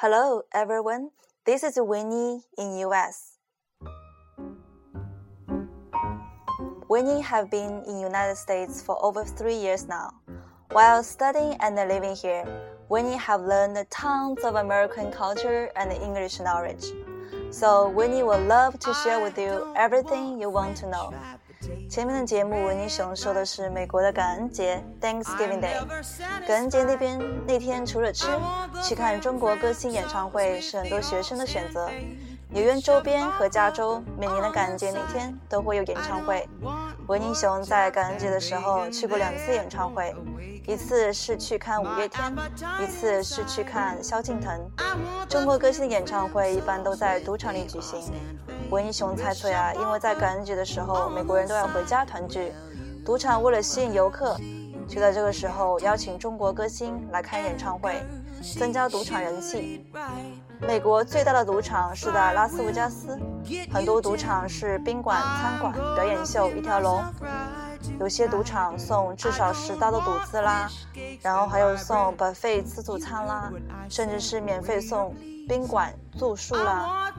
Hello, everyone. This is Winnie in US. Winnie have been in United States for over three years now. While studying and living here, Winnie have learned tons of American culture and English knowledge. So Winnie will love to share with you everything you want to know. 前面的节目，维尼熊说的是美国的感恩节 （Thanksgiving Day）。感恩节那边那天除了吃，去看中国歌星演唱会是很多学生的选择。纽约周边和加州每年的感恩节那天都会有演唱会。文英雄在感恩节的时候去过两次演唱会，一次是去看五月天，一次是去看萧敬腾。中国歌星的演唱会一般都在赌场里举行。文英雄猜测呀，因为在感恩节的时候，美国人都要回家团聚，赌场为了吸引游客，就在这个时候邀请中国歌星来开演唱会。增加赌场人气。美国最大的赌场是在拉斯维加斯，很多赌场是宾馆、餐馆、表演秀一条龙。有些赌场送至少十刀的赌资啦，然后还有送 buffet 自助餐啦，甚至是免费送宾馆住宿啦。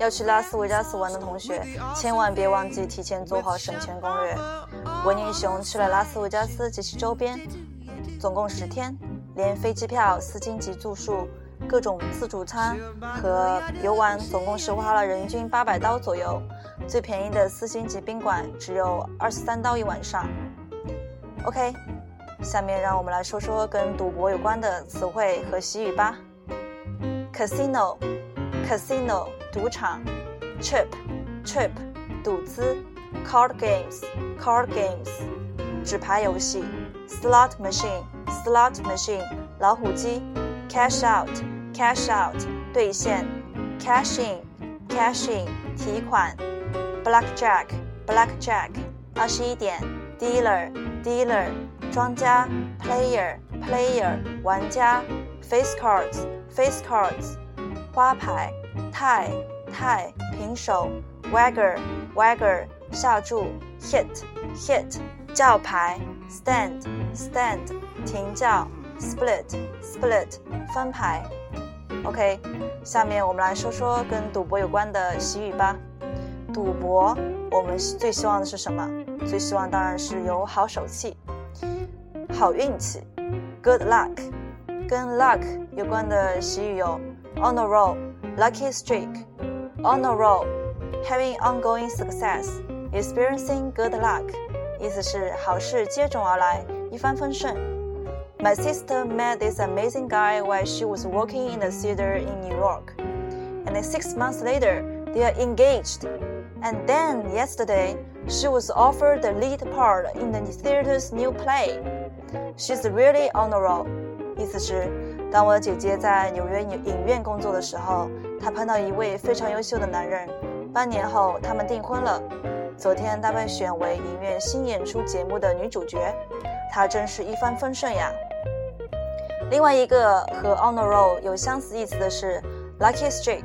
要去拉斯维加斯玩的同学，千万别忘记提前做好省钱攻略。文英雄去了拉斯维加斯及其周边，总共十天。连飞机票、四星级住宿、各种自助餐和游玩，总共是花了人均八百刀左右。最便宜的四星级宾馆只有二十三刀一晚上。OK，下面让我们来说说跟赌博有关的词汇和习语吧。Casino，Casino，赌场。Chip，Chip，赌资。Card games，Card games，纸牌游戏。Slot machine。Slot machine，老虎机；Cash out，Cash out，兑现；Cash in，Cash in，提款；Blackjack，Blackjack，二十一点；Dealer，Dealer，庄家；Player，Player，玩家；Face cards，Face cards，花牌；Tie，Tie，平手；Wager，Wager， 下注；Hit，Hit，叫牌；Stand，Stand。停叫，split，split，翻牌。OK，下面我们来说说跟赌博有关的习语吧。赌博，我们最希望的是什么？最希望当然是有好手气、好运气，good luck。跟 luck 有关的习语有 on a roll，lucky streak，on a roll，having ongoing success success，experiencing good luck，意思是好事接踵而来，一帆风顺。My sister met this amazing guy while she was working in the theater in New York. And then six months later, they are engaged. And then yesterday, she was offered the lead part in the theater's new play. She's really on a roll. 意思是，当我姐姐在纽约影院工作的时候，她碰到一位非常优秀的男人。半年后，他们订婚了。 昨天，她被选为影院新演出节目的女主角，她真是一帆风顺呀。另外一个和 on a roll 有相似意思的是 lucky streak。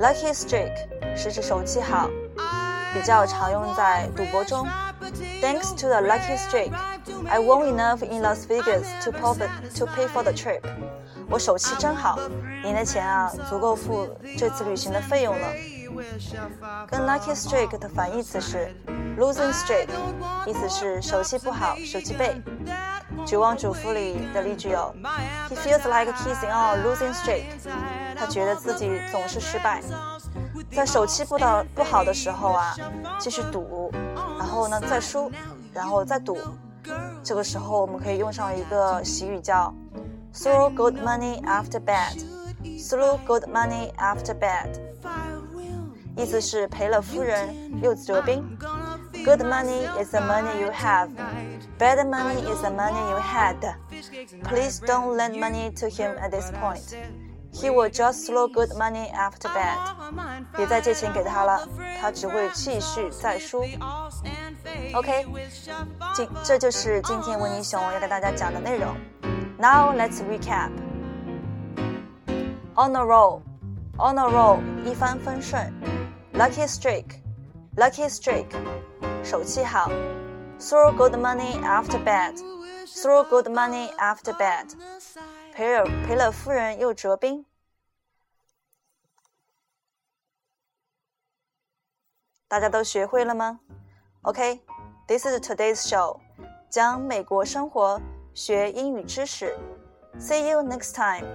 lucky streak 是指手气好，比较常用在赌博中。Thanks to the lucky streak, I won enough in Las Vegas to profit to pay for the trip。我手气真好，赢的钱啊足够付这次旅行的费用了。跟 lucky streak 的反义词是 losing streak，意思是手气不好，手气背。《绝望主妇》里的例句有：He feels like he's on a losing streak。他觉得自己总是失败。在手气不到不好的时候啊，继续赌，然后呢再输，然后再赌。这个时候我们可以用上一个习语叫 “throw good money after bad”。throw good money after bad，意思是赔了夫人又折兵。Good money is the money you have. Bad money is the money you had. Please don't lend money to him at this point. He will just throw good money after bad. 别再借钱给他了，他只会继续再输。OK，今这就是今天维尼熊要跟大家讲的内容。Now let's recap. On a roll, on a roll，一帆风顺。 Lucky streak, lucky streak。手气好，throw good money after bad，throw good money after bad，赔赔了赔了夫人又折兵。大家都学会了吗？OK，this is today's show，讲美国生活，学英语知识。See you next time.